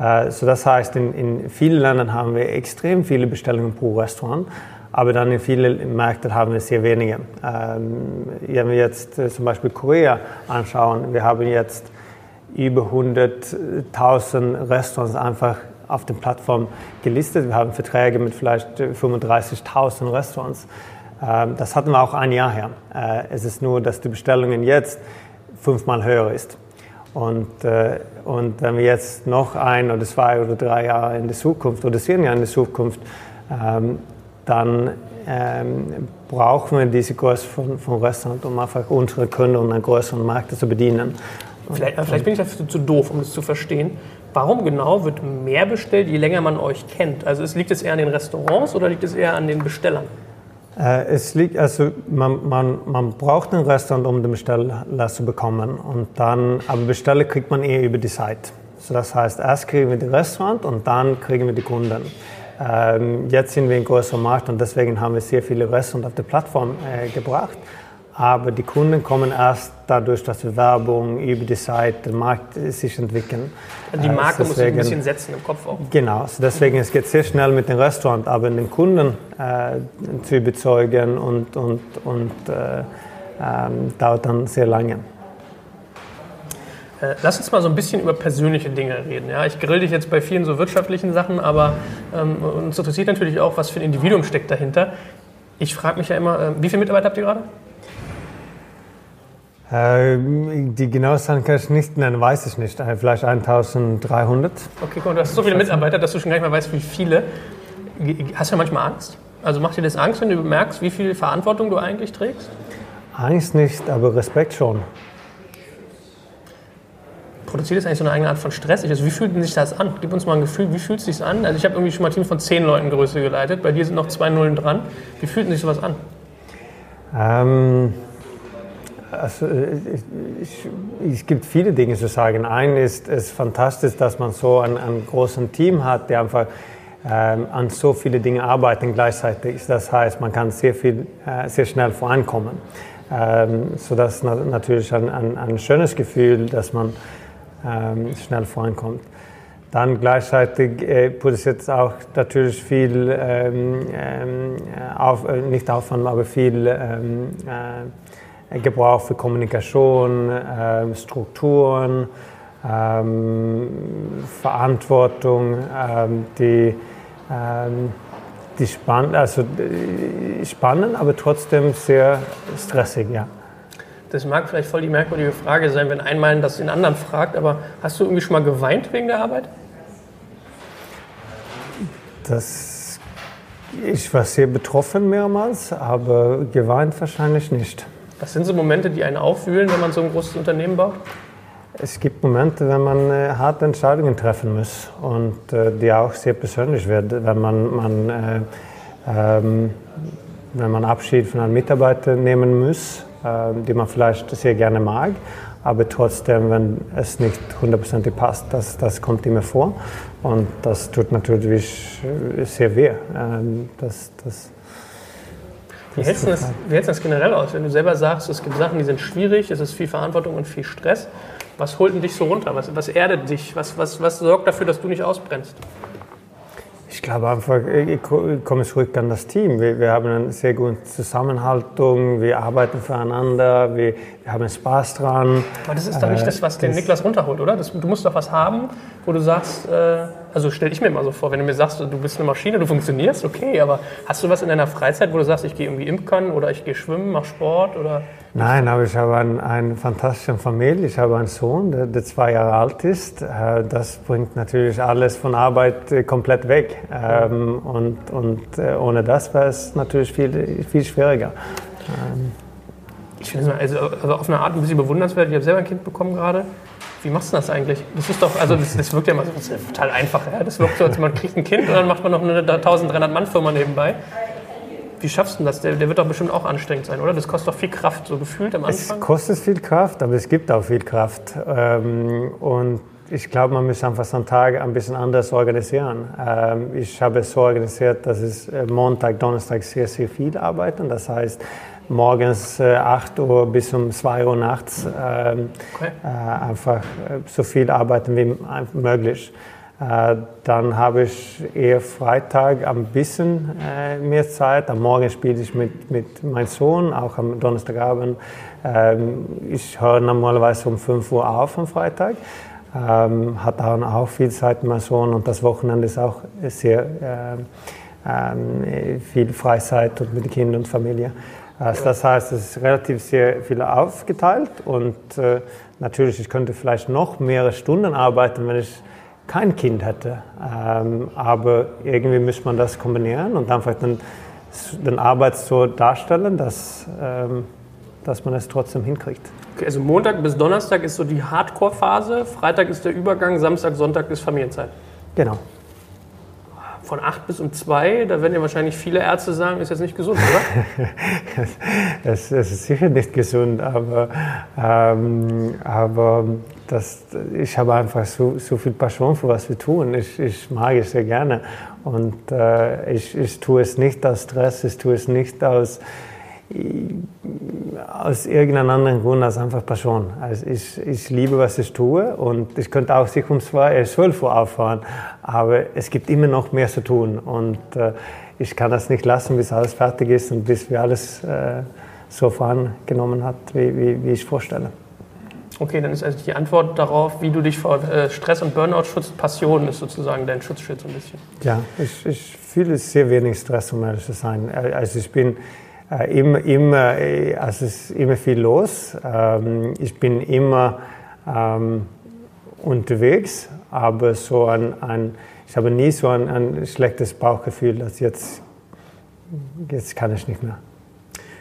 Äh, so das heißt, in, in vielen Ländern haben wir extrem viele Bestellungen pro Restaurant. Aber dann in vielen Märkten haben wir sehr wenige. Ähm, wenn wir jetzt äh, zum Beispiel Korea anschauen, wir haben jetzt über 100.000 Restaurants einfach auf der Plattform gelistet. Wir haben Verträge mit vielleicht 35.000 Restaurants. Ähm, das hatten wir auch ein Jahr her. Äh, es ist nur, dass die Bestellungen jetzt fünfmal höher ist. Und, äh, und wenn wir jetzt noch ein oder zwei oder drei Jahre in die Zukunft oder zehn Jahre in die Zukunft, ähm, dann ähm, brauchen wir diese Größe von, von Restaurant, um einfach unsere Kunden und einen größeren Markt zu bedienen. Vielleicht, vielleicht bin ich dafür zu doof, um das zu verstehen. Warum genau wird mehr bestellt, je länger man euch kennt? Also liegt es eher an den Restaurants oder liegt es eher an den Bestellern? Äh, es liegt, also man, man, man braucht ein Restaurant, um den Besteller zu bekommen. Und dann, aber Besteller kriegt man eher über die Seite. So das heißt, erst kriegen wir das Restaurant und dann kriegen wir die Kunden. Ähm, jetzt sind wir ein größerer Markt und deswegen haben wir sehr viele Restaurants auf die Plattform äh, gebracht. Aber die Kunden kommen erst dadurch, dass wir Werbung über die Seite, der Markt sich entwickeln. Die Marke deswegen, muss sich ein bisschen setzen im Kopf auch. Genau, also deswegen es geht sehr schnell mit dem Restaurant, aber den Kunden äh, zu überzeugen und, und, und äh, ähm, dauert dann sehr lange. Äh, lass uns mal so ein bisschen über persönliche Dinge reden. Ja? Ich grill dich jetzt bei vielen so wirtschaftlichen Sachen, aber ähm, uns interessiert natürlich auch, was für ein Individuum steckt dahinter. Ich frage mich ja immer, äh, wie viele Mitarbeiter habt ihr gerade? Ähm, die genaue Zahl kann ich nicht nennen, weiß ich nicht. Äh, vielleicht 1300. Okay, mal, du hast so viele Mitarbeiter, dass du schon gar nicht mehr weißt, wie viele. Hast du manchmal Angst? Also macht dir das Angst, wenn du merkst, wie viel Verantwortung du eigentlich trägst? Angst nicht, aber Respekt schon. Produziert das eigentlich so eine eigene Art von Stress? Also wie fühlt sich das an? Gib uns mal ein Gefühl, wie fühlt es sich an? Also ich habe irgendwie schon mal ein Team von zehn Leuten Größe geleitet, bei dir sind noch zwei Nullen dran. Wie fühlt sich sowas an? Ähm also, ich, es gibt viele Dinge zu sagen. Ein ist es fantastisch, dass man so ein, ein großes Team hat, der einfach ähm, an so viele Dinge arbeiten gleichzeitig. Das heißt, man kann sehr viel, äh, sehr schnell vorankommen. Ähm, so das ist natürlich ein, ein, ein, schönes Gefühl, dass man ähm, schnell vorankommt. Dann gleichzeitig äh, produziert es auch natürlich viel, ähm, ähm auf, äh, nicht Aufwand, aber viel ähm, äh, Gebrauch für Kommunikation, äh, Strukturen, ähm, Verantwortung, ähm, die, ähm, die spann also, äh, spannend, aber trotzdem sehr stressig. Ja. Das mag vielleicht voll die merkwürdige Frage sein, wenn einmal das den anderen fragt, aber hast du irgendwie schon mal geweint wegen der Arbeit? Das, ich war sehr betroffen mehrmals, aber geweint wahrscheinlich nicht. Was sind so Momente, die einen aufwühlen, wenn man so ein großes Unternehmen baut? Es gibt Momente, wenn man äh, harte Entscheidungen treffen muss und äh, die auch sehr persönlich werden, wenn man, man äh, ähm, wenn man Abschied von einem Mitarbeiter nehmen muss, die man vielleicht sehr gerne mag, aber trotzdem, wenn es nicht hundertprozentig passt, das, das kommt immer vor und das tut natürlich äh, sehr weh. Ähm, das, das, wie hältst, du das, wie hältst du das generell aus, wenn du selber sagst, es gibt Sachen, die sind schwierig, es ist viel Verantwortung und viel Stress? Was holt denn dich so runter? Was, was erdet dich? Was, was, was sorgt dafür, dass du nicht ausbrennst? Ich glaube einfach, ich komme zurück an das Team. Wir, wir, haben eine sehr gute Zusammenhaltung, wir arbeiten füreinander, wir, wir haben Spaß dran. Aber das ist doch nicht äh, das, was den Niklas runterholt, oder? Das, du musst doch was haben, wo du sagst, äh, also stelle ich mir immer so vor, wenn du mir sagst, du bist eine Maschine, du funktionierst, okay, aber hast du was in deiner Freizeit, wo du sagst, ich gehe irgendwie imkern oder ich gehe schwimmen, mache Sport oder? Nein, aber ich habe eine ein fantastische Familie. Ich habe einen Sohn, der, der, zwei Jahre alt ist. Äh, das bringt natürlich alles von Arbeit äh, komplett weg. Ähm, und und äh, ohne das wäre es natürlich viel, viel schwieriger. Ich finde es also, also auf eine Art ein bisschen bewundernswert. Ich habe selber ein Kind bekommen gerade. Wie machst du das eigentlich? Das ist doch, also das, das wirkt ja immer so total einfach. Ja? Das wirkt so, als man kriegt ein Kind und dann macht man noch eine 1300 Mann Firma nebenbei. Wie schaffst du das? Der, der, wird doch bestimmt auch anstrengend sein, oder? Das kostet doch viel Kraft, so gefühlt am Anfang. Es kostet viel Kraft, aber es gibt auch viel Kraft. Ähm, und ich glaube, man muss einfach so einen Tag ein bisschen anders organisieren. Ähm, ich habe es so organisiert, dass es äh, Montag, Donnerstag sehr, sehr viel arbeiten. Das heißt, morgens 8 äh, Uhr bis um 2 Uhr nachts ähm, okay. Äh, einfach so viel arbeiten wie möglich. Äh, dann habe ich eher Freitag ein bisschen äh, mehr Zeit. Am Morgen spiele ich mit, mit meinem Sohn, auch am Donnerstagabend. Ähm, ich höre normalerweise um 5 Uhr auf am Freitag. Ähm, hat dann auch viel Zeit mit meinem Sohn und das Wochenende ist auch sehr äh, ähm, viel Freizeit und mit Kindern und Familie. Also das heißt, es ist relativ sehr viel aufgeteilt und äh, natürlich, ich könnte vielleicht noch mehrere Stunden arbeiten, wenn ich kein Kind hätte. Ähm, aber irgendwie muss man das kombinieren und einfach den, den Arbeit so darstellen, dass, ähm, dass man es trotzdem hinkriegt. Okay, also Montag bis Donnerstag ist so die Hardcore-Phase, Freitag ist der Übergang, Samstag, Sonntag ist Familienzeit. Genau. Von 8 bis um 2, da werden ja wahrscheinlich viele Ärzte sagen, ist jetzt nicht gesund, oder? es, es ist sicher nicht gesund, aber, ähm, aber das, ich habe einfach so, so viel Passion für was wir tun. Ich, ich mag es sehr gerne. Und äh, ich, ich tue es nicht aus Stress, ich tue es nicht aus aus irgendeinem anderen Grund als einfach Passion. Also ich, ich liebe, was ich tue und ich könnte auch sich um 12 äh, Uhr auffahren, aber es gibt immer noch mehr zu tun und äh, ich kann das nicht lassen, bis alles fertig ist und bis wir alles äh, so vorangenommen hat, wie, wie, wie ich vorstelle. Okay, dann ist also die Antwort darauf, wie du dich vor äh, Stress und Burnout schützt. Passion ist sozusagen dein Schutzschild so ein bisschen. Ja, ich, ich fühle sehr wenig Stress, um ehrlich zu sein. Also ich bin äh, immer, immer, äh, also es ist immer viel los. Ähm, ich bin immer ähm, unterwegs, aber so ein, ein, ich habe nie so ein, ein schlechtes Bauchgefühl, dass jetzt, jetzt kann ich nicht mehr.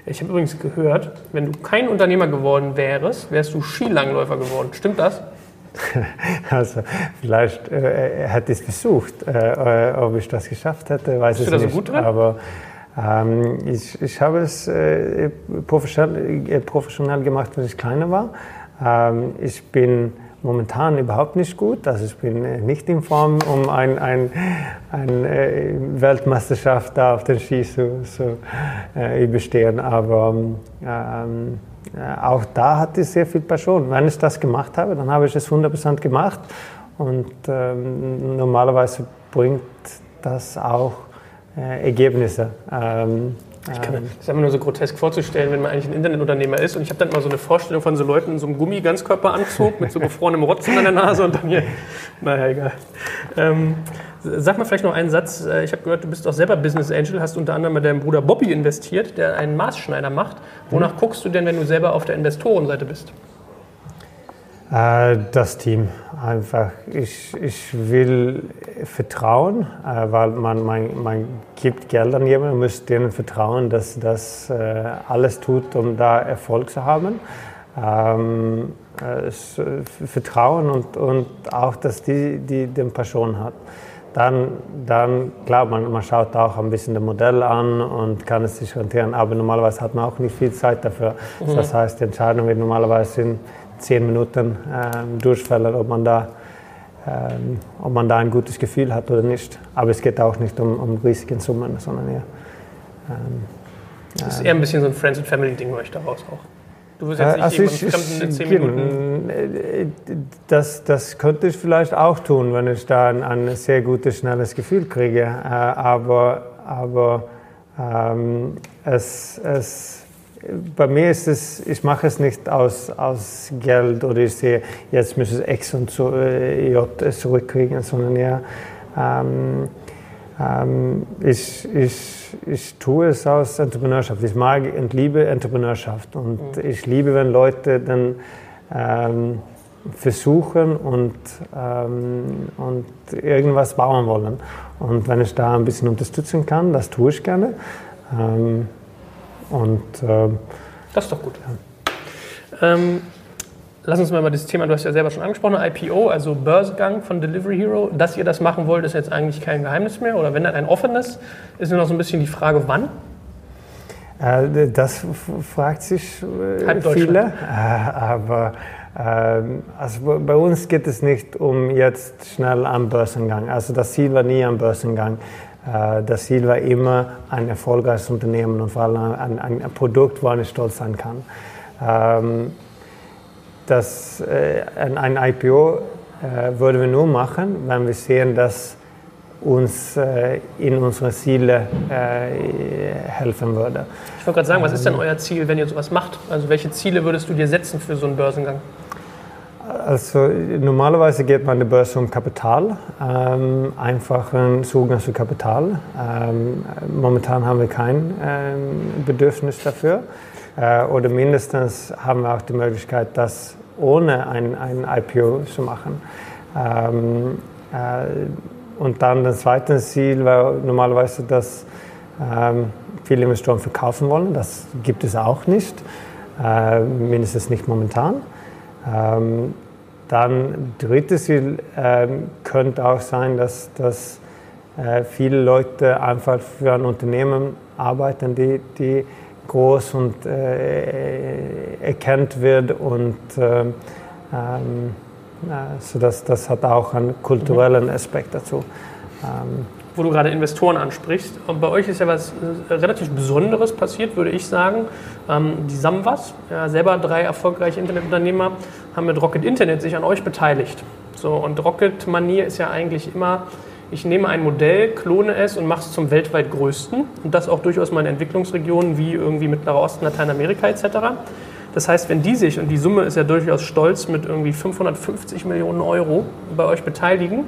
Ich habe übrigens gehört, wenn du kein Unternehmer geworden wärst, wärst du Skilangläufer geworden. Stimmt das? Also vielleicht äh, hätte ich es versucht, äh, ob ich das geschafft hätte, weiß Bist ich nicht. So gut drin? Aber ähm, ich, ich habe es äh, professionell, äh, professionell gemacht, als ich kleiner war. Ähm, ich bin momentan überhaupt nicht gut. Also ich bin äh, nicht in Form, um eine ein, ein, äh, Weltmeisterschaft da auf den Ski zu, zu äh, überstehen. Aber ähm, äh, auch da hatte ich sehr viel Passion. Wenn ich das gemacht habe, dann habe ich es 100% gemacht. Und ähm, normalerweise bringt das auch äh, Ergebnisse. Ähm, ich kann, ähm, das ist einfach nur so grotesk vorzustellen, wenn man eigentlich ein Internetunternehmer ist. Und ich habe dann immer so eine Vorstellung von so Leuten in so einem Gummi-Ganzkörperanzug mit so gefrorenem Rotzen an der Nase und dann hier. Naja, egal. Ähm, sag mal vielleicht noch einen Satz. Äh, ich habe gehört, du bist auch selber Business Angel, hast unter anderem mit deinem Bruder Bobby investiert, der einen Maßschneider macht. Wonach mhm. guckst du denn, wenn du selber auf der Investorenseite bist? Äh, das Team. Einfach, ich, ich will vertrauen, äh, weil man, man, man gibt Geld an jemanden, man muss denen vertrauen, dass das äh, alles tut, um da Erfolg zu haben. Ähm, Vertrauen und, und auch, dass die, die den Passion hat. Dann, dann klar, man, man schaut auch ein bisschen das Modell an und kann es sich orientieren, aber normalerweise hat man auch nicht viel Zeit dafür. Mhm. Das heißt, die Entscheidung wird normalerweise in zehn Minuten ähm, durchfällt, ob man, da, ähm, ob man da ein gutes Gefühl hat oder nicht. Aber es geht auch nicht um, um riesige Summen, sondern eher. Ähm, das ist eher ein bisschen so ein Friends and Family Ding, euch daraus auch. Du wirst jetzt nicht also ich, Fremden in zehn Minuten. Äh, das, das könnte ich vielleicht auch tun, wenn ich da ein, ein sehr gutes, schnelles Gefühl kriege. Äh, aber aber ähm, es, es bei mir ist es, ich mache es nicht aus, aus Geld oder ich sehe, jetzt muss es X und so, äh, J zurückkriegen, sondern eher, ähm, ähm, ich, ich, ich tue es aus Entrepreneurschaft. Ich mag und liebe Entrepreneurschaft und mhm. ich liebe, wenn Leute dann ähm, versuchen und, ähm, und irgendwas bauen wollen. Und wenn ich da ein bisschen unterstützen kann, das tue ich gerne. Ähm, und, äh, das ist doch gut. Ja. Ähm, lass uns mal über das Thema, du hast ja selber schon angesprochen, IPO, also Börsengang von Delivery Hero. Dass ihr das machen wollt, ist jetzt eigentlich kein Geheimnis mehr. Oder wenn dann ein offenes, ist nur noch so ein bisschen die Frage, wann? Äh, das fragt sich äh, viele, äh, aber ähm, also bei uns geht es nicht um jetzt schnell am Börsengang. Also das Ziel war nie am Börsengang. Äh, das Ziel war immer ein erfolgreiches Unternehmen und vor allem ein, ein, Produkt, wo ich stolz sein kann. Ähm, das, äh, ein IPO äh, würden wir nur machen, wenn wir sehen, dass uns in unsere Ziele helfen würde. Ich wollte gerade sagen, was ist denn ähm, euer Ziel, wenn ihr sowas macht? Also welche Ziele würdest du dir setzen für so einen Börsengang? Also normalerweise geht man an die Börse um Kapital, ähm, einfachen Zugang zu Kapital. Ähm, momentan haben wir kein ähm, Bedürfnis dafür. Äh, oder mindestens haben wir auch die Möglichkeit, das ohne ein, ein IPO zu machen. Ähm, äh, und dann das zweite Ziel war normalerweise, dass ähm, viele Investoren verkaufen wollen. Das gibt es auch nicht, äh, mindestens nicht momentan. Ähm, dann drittes Ziel äh, könnte auch sein, dass, dass äh, viele Leute einfach für ein Unternehmen arbeiten, die, die groß und äh, erkannt wird und äh, ähm, so das, das hat auch einen kulturellen Aspekt dazu. Ähm, wo du gerade Investoren ansprichst. Und bei euch ist ja was äh, relativ Besonderes passiert, würde ich sagen. Ähm, die Samwas, ja, selber drei erfolgreiche Internetunternehmer, haben mit Rocket Internet sich an euch beteiligt. So, und Rocket-Manier ist ja eigentlich immer, ich nehme ein Modell, klone es und mache es zum weltweit größten. Und das auch durchaus mal in Entwicklungsregionen wie irgendwie Mittlerer Osten, Lateinamerika etc. Das heißt, wenn die sich, und die Summe ist ja durchaus stolz, mit irgendwie 550 Millionen Euro bei euch beteiligen,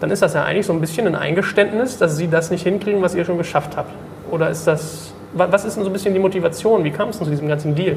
dann ist das ja eigentlich so ein bisschen ein Eingeständnis, dass sie das nicht hinkriegen, was ihr schon geschafft habt. Oder ist das, was ist denn so ein bisschen die Motivation? Wie kam es denn zu diesem ganzen Deal?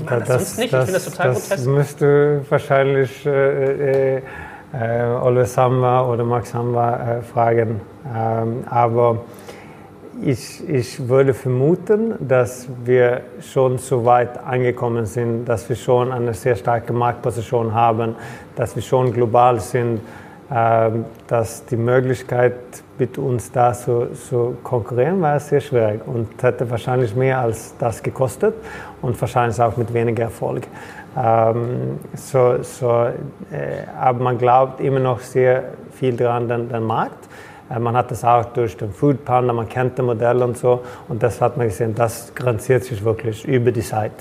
die machen das, das sonst nicht. Das, ich finde das total das grotesk. müsste wahrscheinlich äh, äh, äh, Oliver Samba oder Max Samba äh, fragen. Ähm, aber ich, ich würde vermuten, dass wir schon so weit angekommen sind, dass wir schon eine sehr starke Marktposition haben, dass wir schon global sind, dass die Möglichkeit mit uns da zu, zu konkurrieren war sehr schwierig und hätte wahrscheinlich mehr als das gekostet und wahrscheinlich auch mit weniger Erfolg. Ähm, so, so, äh, aber man glaubt immer noch sehr viel daran, den, den Markt. Äh, man hat das auch durch den Food Panda, man kennt das Modell und so. Und das hat man gesehen, das grenziert sich wirklich über die Zeit.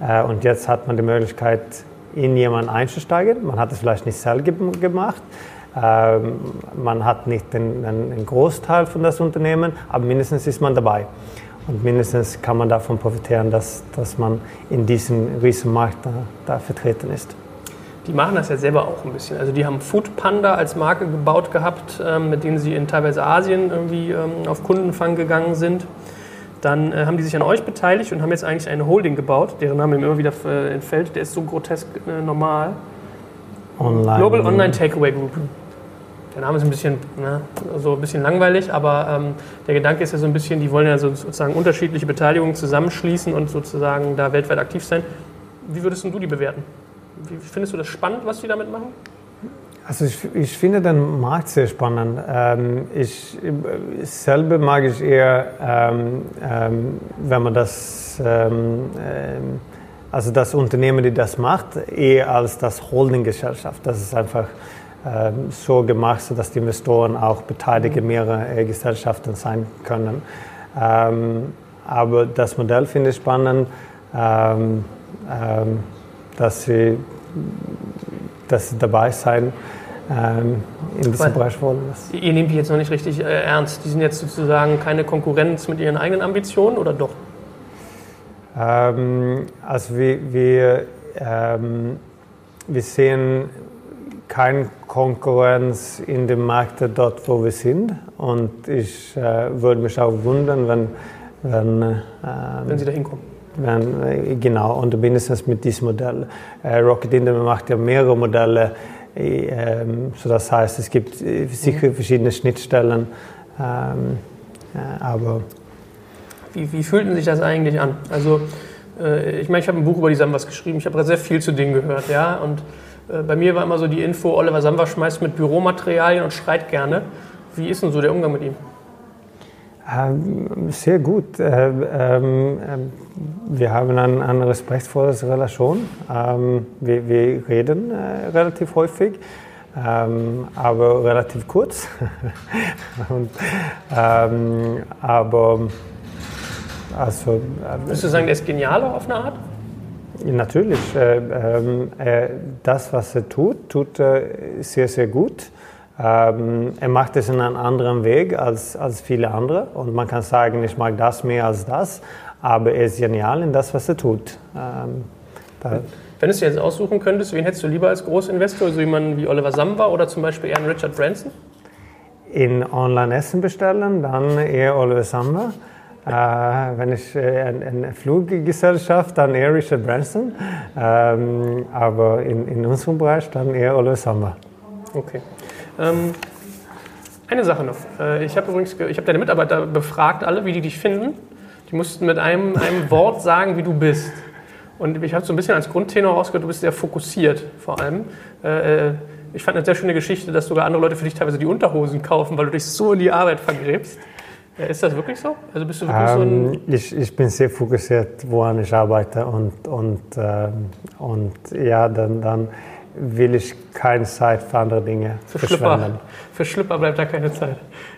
Äh, und jetzt hat man die Möglichkeit, in jemanden einzusteigen. Man hat es vielleicht nicht selbst gemacht, ähm, man hat nicht den, den, Großteil von das Unternehmen, aber mindestens ist man dabei. Und mindestens kann man davon profitieren, dass, dass man in diesem Riesenmarkt da, da vertreten ist. Die machen das ja selber auch ein bisschen. Also die haben Food Panda als Marke gebaut gehabt, ähm, mit denen sie in teilweise Asien irgendwie ähm, auf Kundenfang gegangen sind. Dann äh, haben die sich an euch beteiligt und haben jetzt eigentlich eine Holding gebaut, deren Name immer wieder äh, entfällt. Der ist so grotesk äh, normal. Online. Global Online Takeaway Group. Der Name ist ein bisschen, ne, so ein bisschen langweilig, aber ähm, der Gedanke ist ja so ein bisschen, die wollen ja sozusagen unterschiedliche Beteiligungen zusammenschließen und sozusagen da weltweit aktiv sein. Wie würdest du die bewerten? Wie findest du das spannend, was die damit machen? Also ich, ich finde den Markt sehr spannend. Ähm, ich, selber mag ich eher, ähm, ähm, wenn man das, ähm, ähm, also das Unternehmen, die das macht, eher als das Holdinggesellschaft. Das ist einfach so gemacht, sodass die Investoren auch Beteiligte mehrerer äh, Gesellschaften sein können. Ähm, aber das Modell finde ich spannend, ähm, dass, sie, dass sie dabei sein in diesem Bereich wollen. Ihr nehmt die jetzt noch nicht richtig äh, ernst. Die sind jetzt sozusagen keine Konkurrenz mit ihren eigenen Ambitionen oder doch? also wir, wir ähm, wir sehen keine Konkurrenz in dem Markt dort, wo wir sind. Und ich äh, würde mich auch wundern, wenn, wenn, ähm, wenn Sie da hinkommen. Wenn, äh, genau, und mindestens mit diesem Modell. Äh, Rocket Internet macht ja mehrere Modelle, äh, so das heißt, es gibt äh, sicher mhm. verschiedene Schnittstellen, ähm, äh, aber wie, wie fühlten sich das eigentlich an? Also äh, ich meine, ich habe ein Buch über die Sambas geschrieben, ich habe sehr viel zu denen gehört, ja, und äh, bei mir war immer so die Info, Oliver Samba schmeißt mit Büromaterialien und schreit gerne. Wie ist denn so der Umgang mit ihm? Ähm, sehr gut. Äh, ähm, ähm, wir haben eine, eine respektvolle Relation. Wir, wir, reden äh, relativ häufig, aber relativ kurz. Und, aber also. Äh, Würdest du sagen, der ist genial auf eine Art? Natürlich. Äh, äh, das, was er tut, tut er sehr, sehr gut. Ähm, er macht es in einem anderen Weg als, als viele andere. Und man kann sagen, ich mag das mehr als das. Aber er ist genial in das, was er tut. Ähm, Wenn du es jetzt aussuchen könntest, wen hättest du lieber als Großinvestor? So jemanden wie Oliver Samba oder zum Beispiel eher einen Richard Branson? In Online-Essen bestellen, dann eher Oliver Samba. Äh, wenn ich äh, eine, eine Fluggesellschaft, dann eher Richard Branson. Ähm, aber in, in unserem Bereich dann eher Oliver Samba. Okay. Ähm, eine Sache noch. Äh, ich habe übrigens, ich habe deine Mitarbeiter befragt, alle, wie die dich finden. Die mussten mit einem, einem Wort sagen, wie du bist. Und ich habe so ein bisschen als Grundtenor rausgehört, du bist sehr fokussiert vor allem. Äh, äh, ich fand eine sehr schöne Geschichte, dass sogar andere Leute für dich teilweise die Unterhosen kaufen, weil du dich so in die Arbeit vergräbst. Ja, ist das wirklich so? Also bist du wirklich ähm, so ein ähm, ich, ich bin sehr fokussiert, woran ich arbeite und, und, ähm, und ja, dann, dann will ich keine Zeit für andere Dinge für verschwenden. Schlipper, für Schlipper bleibt da keine Zeit.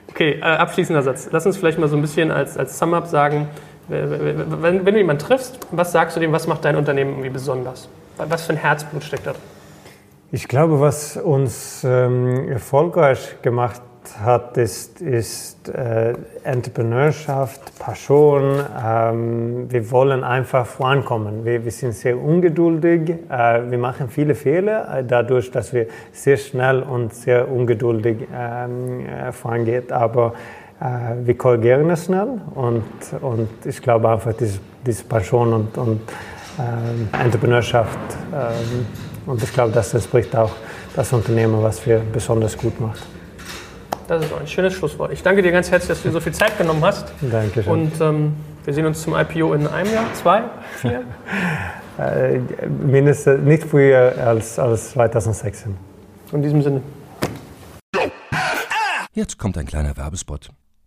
Okay, äh, abschließender Satz. Lass uns vielleicht mal so ein bisschen als, als Sum-Up sagen, wenn, wenn du jemanden triffst, was sagst du dem, was macht dein Unternehmen irgendwie besonders? Was für ein Herzblut steckt da drin? Ich glaube, was uns ähm, erfolgreich gemacht hat, ist, äh, Entrepreneurschaft, Passion. Ähm, wir wollen einfach vorankommen. Wir, wir sind sehr ungeduldig. Äh, wir machen viele Fehler, äh, dadurch, dass wir sehr schnell und sehr ungeduldig ähm, äh, vorangehen. Aber äh, wir korrigieren es schnell und, und ich glaube einfach, diese, diese Passion und, und ähm, Entrepreneurschaft ähm, und ich glaube, das entspricht auch das Unternehmen, was wir besonders gut machen. Das ist ein schönes Schlusswort. Ich danke dir ganz herzlich, dass du dir so viel Zeit genommen hast. Dankeschön. Und ähm, wir sehen uns zum IPO in einem Jahr, zwei, vier? äh, mindestens nicht früher als, als 2016. In diesem Sinne. Jetzt kommt ein kleiner Werbespot.